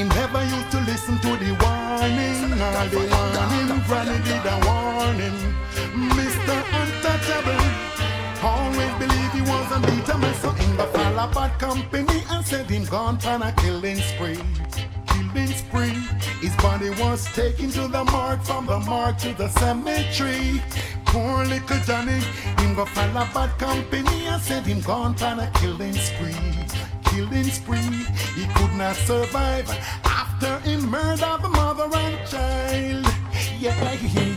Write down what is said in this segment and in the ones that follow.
He never used to listen to the warning. All the warning, Granny did a warning. Mr. Untouchable always believed he was unbeatable, so in the fall of bad company and said him gone on a killing spree. Killing spree. His body was taken to the morgue, from the morgue to the cemetery. Poor little Johnny, him go fall a bad company and said him gone on a killing spree. Killing spree, he could not survive after he murdered the mother and child. Yeah, he.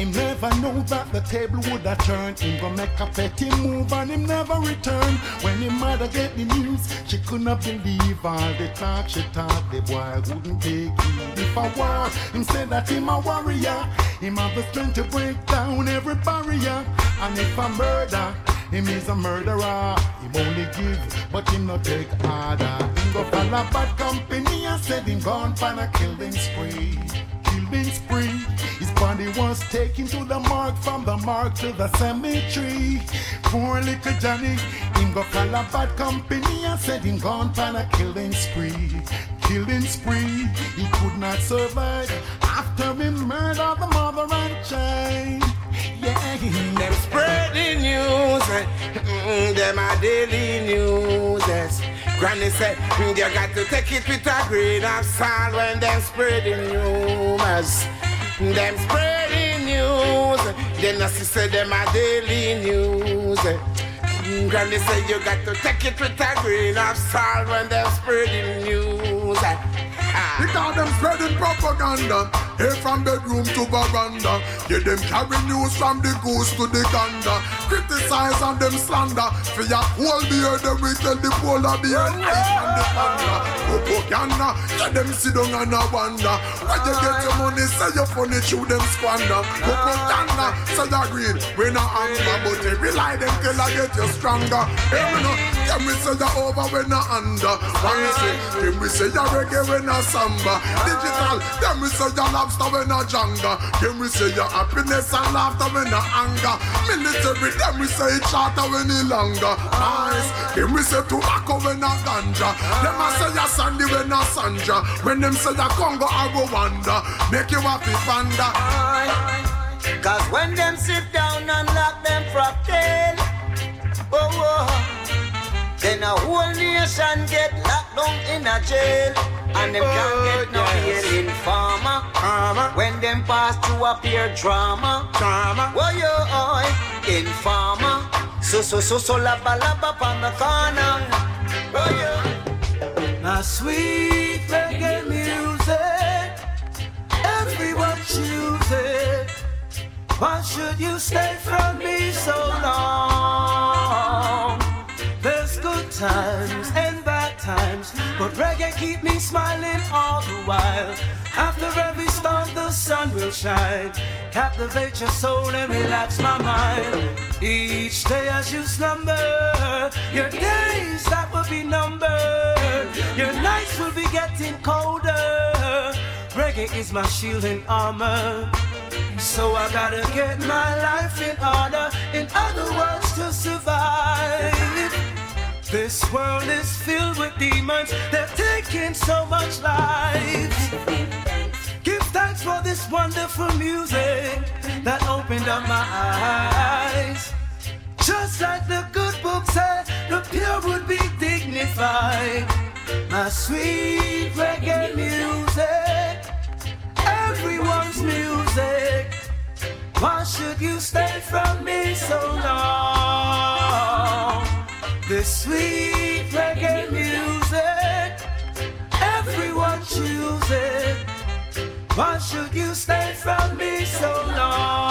him never know that the table would have turned. Him go make a petty move and him never return. When him mother get the news, she could not believe all the talk she talk. The boy wouldn't take it if I war. Him said that him a warrior. Him have the strength to break down every barrier. And if I murder, him is a murderer. Him only give, but him not take order. Him go follow bad company and said him gone for a killing spree. Killing spree. His body was taken to the morgue, from the morgue to the cemetery. Poor little Johnny, him go call a bad company and said him gone for a killing spree. Killing spree, he could not survive after he murdered the mm, them are daily news. Yes. Granny said, mm, you got to take it with a grain of salt when them spreading rumors. Them spreading news. Then I said them are daily news. Mm, Granny said you got to take it with a grain of salt when them spreading news. Ah. Because them spreading propaganda Hey from bedroom to veranda. Yeah them carry news from the goose to the gander. Criticize and them slander. For your whole beer them we tell the polar bear Nice and the panda. Propaganda. Yeah them sit down and a wonder Where you get your money say you funny through them squander. Propaganda. Say you green We no anger but every lie them tell I get you stronger. Hey me no Yeah me say you over when no under. One say Them we say you reggae when no samba. Digital Them we say you lobster when no janga. Them we say your happiness and laughter when no anger. Military Them we say it shorter when it longer. Nice. Them we say tobacco when no ganja. Them a say you sandy when no sanja. When them say you Congo or Rwanda Make you happy panda. Cause when them sit down and lock them frog tail, oh, oh, then a whole nation get locked down in a jail. And them can't oh, get no bail in farmer. When them pass through a peer drama. Drama. Oh, yo, oh, in farmer. So, so, so, so, la ba la ba on the corner. Oh, yo. My sweet reggae music, everyone chooses. Why should you stay from me times and bad times, but reggae keep me smiling all the while. After every storm, the sun will shine. Captivate your soul and relax my mind. Each day as you slumber, your days that will be numbered. Your nights will be getting colder. Reggae is my shield and armor. So I gotta get my life in order. In other words. This world is filled with demons. They're taking so much life. Give thanks for this wonderful music that opened up my eyes. Just like the good book said, the pure would be dignified. My sweet reggae music, everyone's music. Why should you stay from me so long? This sweet reggae music, everyone chooses. Why should you stay from me so long?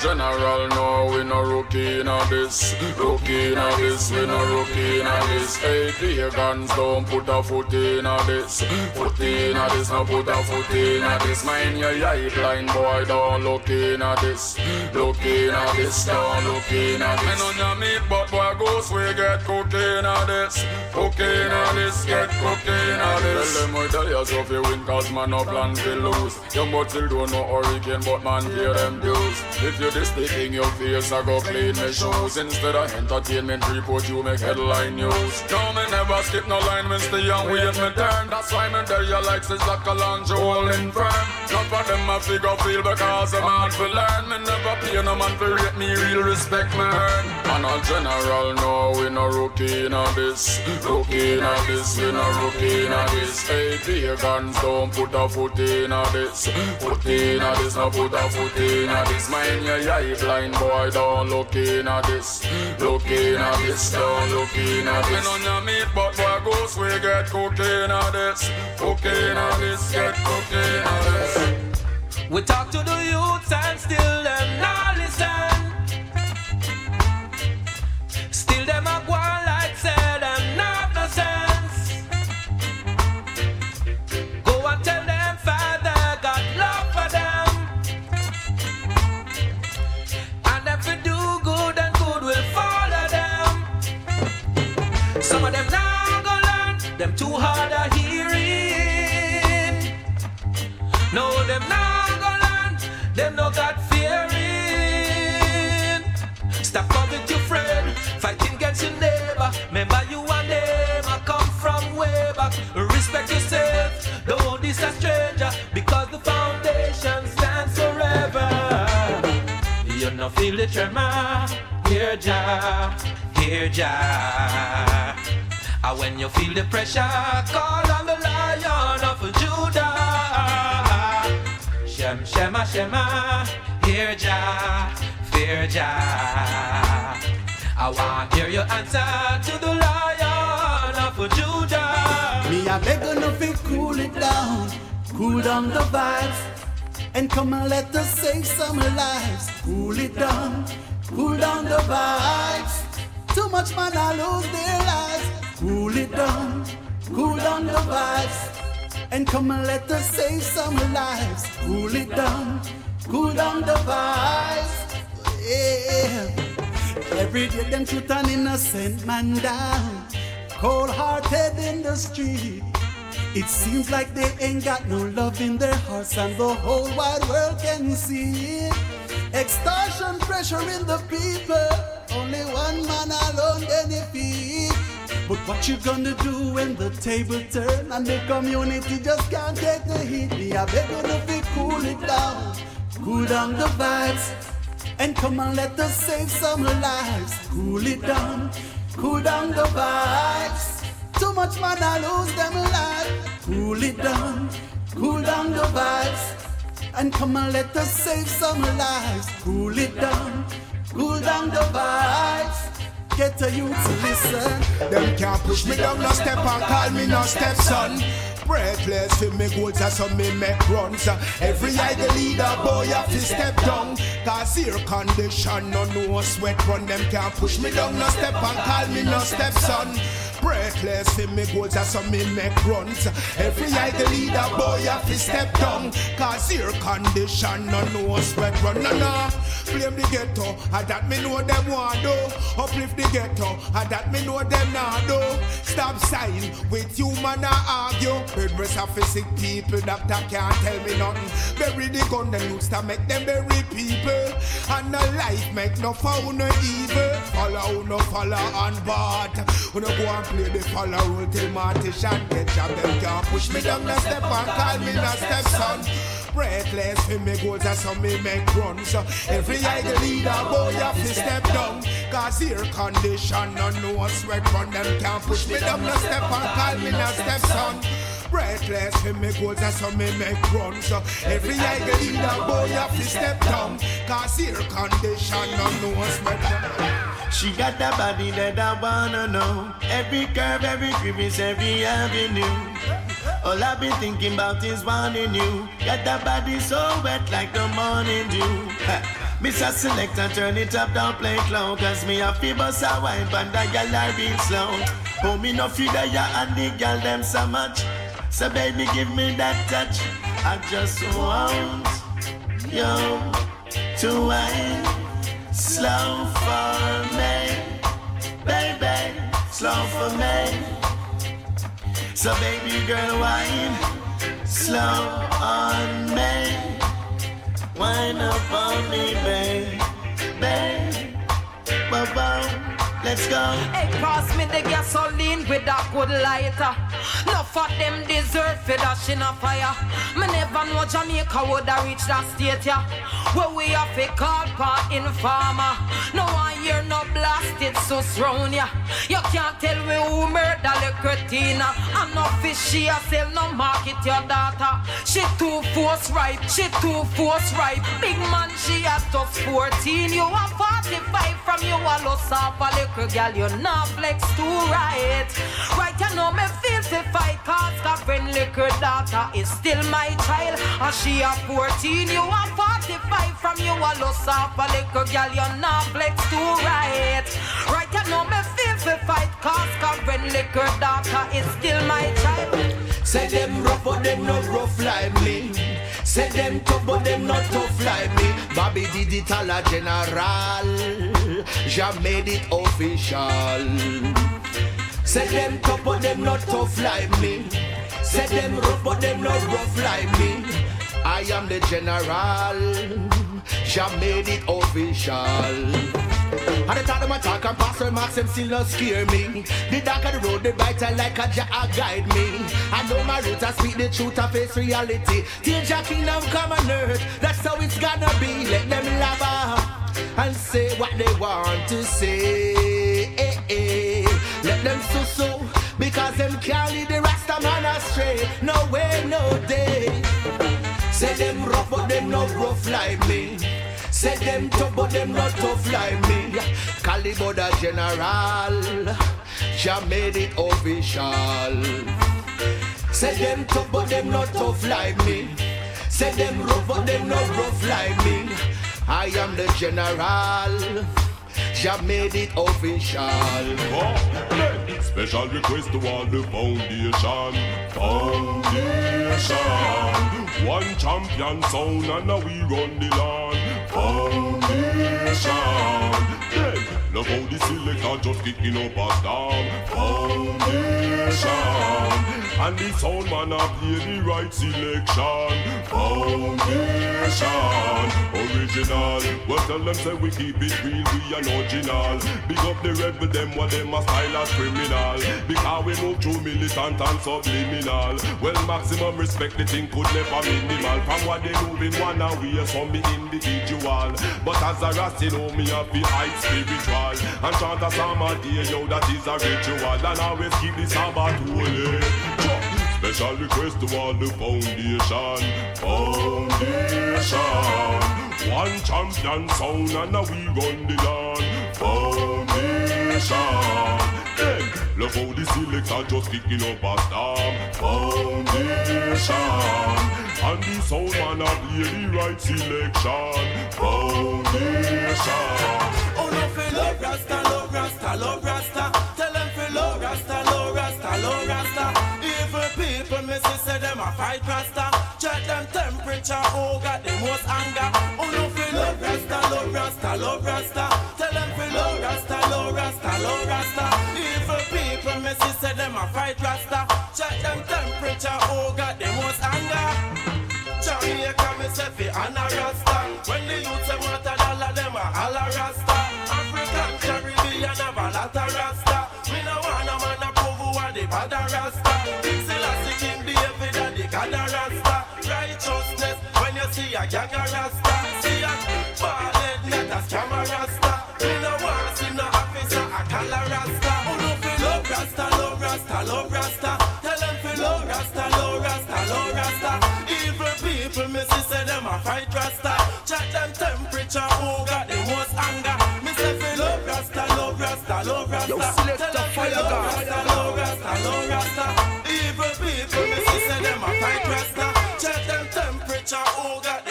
General, no, we no rookie in this Rookie in this, we no rookie in this Hey, pagans, don't put a foot in this Foot in this, no put a foot in this Mind your eye blind, boy, don't look in this Look in this, don't look in this Me no ya meat, but boy, ghost, we get cocaine a this Cocaine a this, get cocaine a this Tell them we tell you so fi win, cause man no plan fi lose Young but still don't know hurricane, but man pay them dues If you this the thing your face, I go clean my shoes Instead of entertainment report, you make headline news Now me never skip no line when stay young, wait me turn. That's why me there you like says like a lunch holding firm. Not for them I figure feel because I'm hard to learn. Me never pay no man to rate me, real respect me earn. And a general, no, we no rookie in this. Rookie in this, we no rookie in this. Hey, pagans don't put a foot in this. Foot in this, no put a foot in this. Mind your eye blind boy, don't look in this. Look in this, don't look in this. Me on your meat, but boy goes we get cocaine in this. Cocaine in this, get cocaine in this. We talk to the youths and still them not listen. Them no God fearing. Stop covet your friend, fighting against your neighbor. Remember you and them, I come from way back. Respect yourself, don't diss a stranger, because the foundation stands forever. You no feel the tremor, hear Jah, hear Jah. And when you feel the pressure, call on the lion Shem, Shema, Shema, hear Jah, fear Jah. I want to hear your answer to the lion of Judah. Me a beg you fi cool it down, cool down the vibes, and come and let us save some lives. Cool it down, cool down the vibes. Too much man I lose their lives. Cool it down, cool down the vibes, and come and let us save some lives. Cool it down, cool down the vibes. Yeah. Every day them shoot an innocent man down, cold hearted in the street. It seems like they ain't got no love in their hearts, and the whole wide world can see it. Extortion, pressure in the people. Only one man alone benefit. But what you gonna do when the table turn and the community just can't take the heat? Me, I beg you to cool it down, cool down the vibes, and come and let us save some lives. Cool it down, cool down the vibes. Too much man, I lose them alive. Cool it down, cool down the vibes. And come and let us save some lives. Cool it down, cool down the vibes. Get a to listen. Them can't push me down no step and call me no stepson. Breathless for me goals and so me make runs. Every eye the leader boy have to step down. Cause here condition no no sweat run. Them can't push me down no step and call me no stepson. Breathless for me goals and so me make runs. Every eye the leader boy have to step down. Cause here condition no no sweat run. No no. Blame the ghetto, and that me know them want do. Uplift the ghetto, and that me know them not do. Stop sign with you man a argue. Bed rest of sick people, doctor can't tell me nothing. Bury the gun, them used to make them bury people. And no life make no foul no evil. Follow no follow and bad. When I go and the follow rule till Martian get job, them can't push me down the step and call me no stepson. Breathless for me goals and some me make runs. Every the leader boy have to step down. Cause here condition no no sweat run them can't push me down the step and call me no stepson. Breathless for me goals and some me make runs. Every the leader boy have to step down. Cause here condition no no sweat run. She got that body that I wanna know. Every curve, every crevice, every avenue. All I've been thinking about is wanting you. Got that body so wet like the morning dew. Mr. Selector, turn it up, don't play clown. Cause me a feel bust a wine, but the girl I real slow. Oh, me no that ya and the girl them so much. So baby, give me that touch. I just want you to wine slow for me, baby, slow for me. So baby girl, wine slow on me, wine up on me, baby, baby, ba Let's go. Hey, pass me the gasoline with a good lighter. No for them deserve for dash in a fire. Me never know Jamaica would have reached that state, yeah. Where we have a call for informer. No one hear no blasted so strong, yeah. You can't tell me who murder the cretina. And no fish she sell no market your daughter. She too force ripe, she too force ripe. Big man she a just 14. You are 45 from you a loss off a little girl. You're not flex too right. Right you know me feel to fight cause her friend little daughter is still my child. And she a 14. You are 45 from you a loss off a little girl. you're not flex too right. Right you know me feel to fight cause her friend little daughter is still my child. Say them rough but them not rough like me. Say them tough but them not tough like me. Bobby Digital a general. Jah made it official. Say them tough but them not tough like me. Say them rough but them not rough like me. I am the general. Jah made it official. And the time them attack and pass remarks, them still not scare me. The dark of the road, the brighter like a jar guide me. I know my roots, I speak the truth, I face reality. Till Jah kingdom come on earth, that's how it's gonna be. Let them laugh and say what they want to say. Them so so, because them can't lead the Rasta man astray. No way, no day. Say them rough, but them not rough like me. Say them tough, but them not tough like me. Caliber the general, Jah made it official. Say them tough, but them not tough like me. Say them rough, but them not rough like me. I am the general. Jah made it official. Special request to all the foundation. Foundation. One champion sound and now we run the land. Foundation. Look how the selector just kicking up a storm. Foundation. And the sound man a the right selection. Foundation. Original. Well, tell them say we keep it real, we are original. Big up the rebel, them what them a style as criminal. Because we move through militant and subliminal. Well, maximum respect, the thing could never minimal. From what they moving one away, some be individual. But as a rast, you know me a be high spiritual. And chant a a day, yo, that is a ritual. And always keep the Sabbath eh? holy. Special request to all the foundation. Foundation. One champion sound and now we run the land. Foundation. Love how the selector just kicking up a storm. Foundation. Sound man a play the right selection. Foundation. Oh no, feel love Rasta, love Rasta, love Rasta. Tell them feel love Rasta, love Rasta, love Rasta. Evil people, me say them a fight Rasta. Check them temperature, oh got the most anger. Oh no, feel love Rasta, love Rasta, love Rasta. Tell them feel love Rasta, love Rasta, love Rasta. Evil people, me say them a Jamaica, me say fi Anna Rasta. When the youth say want a dollar, them a holla Rasta. African Caribbean have a lot of Rasta. Me no want a man a prove who a the bad a Rasta. Big Selassie King David and the God a Rasta. Righteousness when you see a gang a Rasta. See a bald head not a scam a Rasta. Me no want see no officer a call Rasta. Oh no fi love Rasta, love Rasta, love Rasta. Tell them fi love Rasta, love Rasta, love Rasta people, me see say them a fight Rasta. Check them temperature, who got the most anger? Me say fi love Rasta, love Rasta, love Rasta. Yo, select the love Rasta, love Rasta, love Rasta. Evil people, me see say them a fight Rasta. Check them temperature, who got the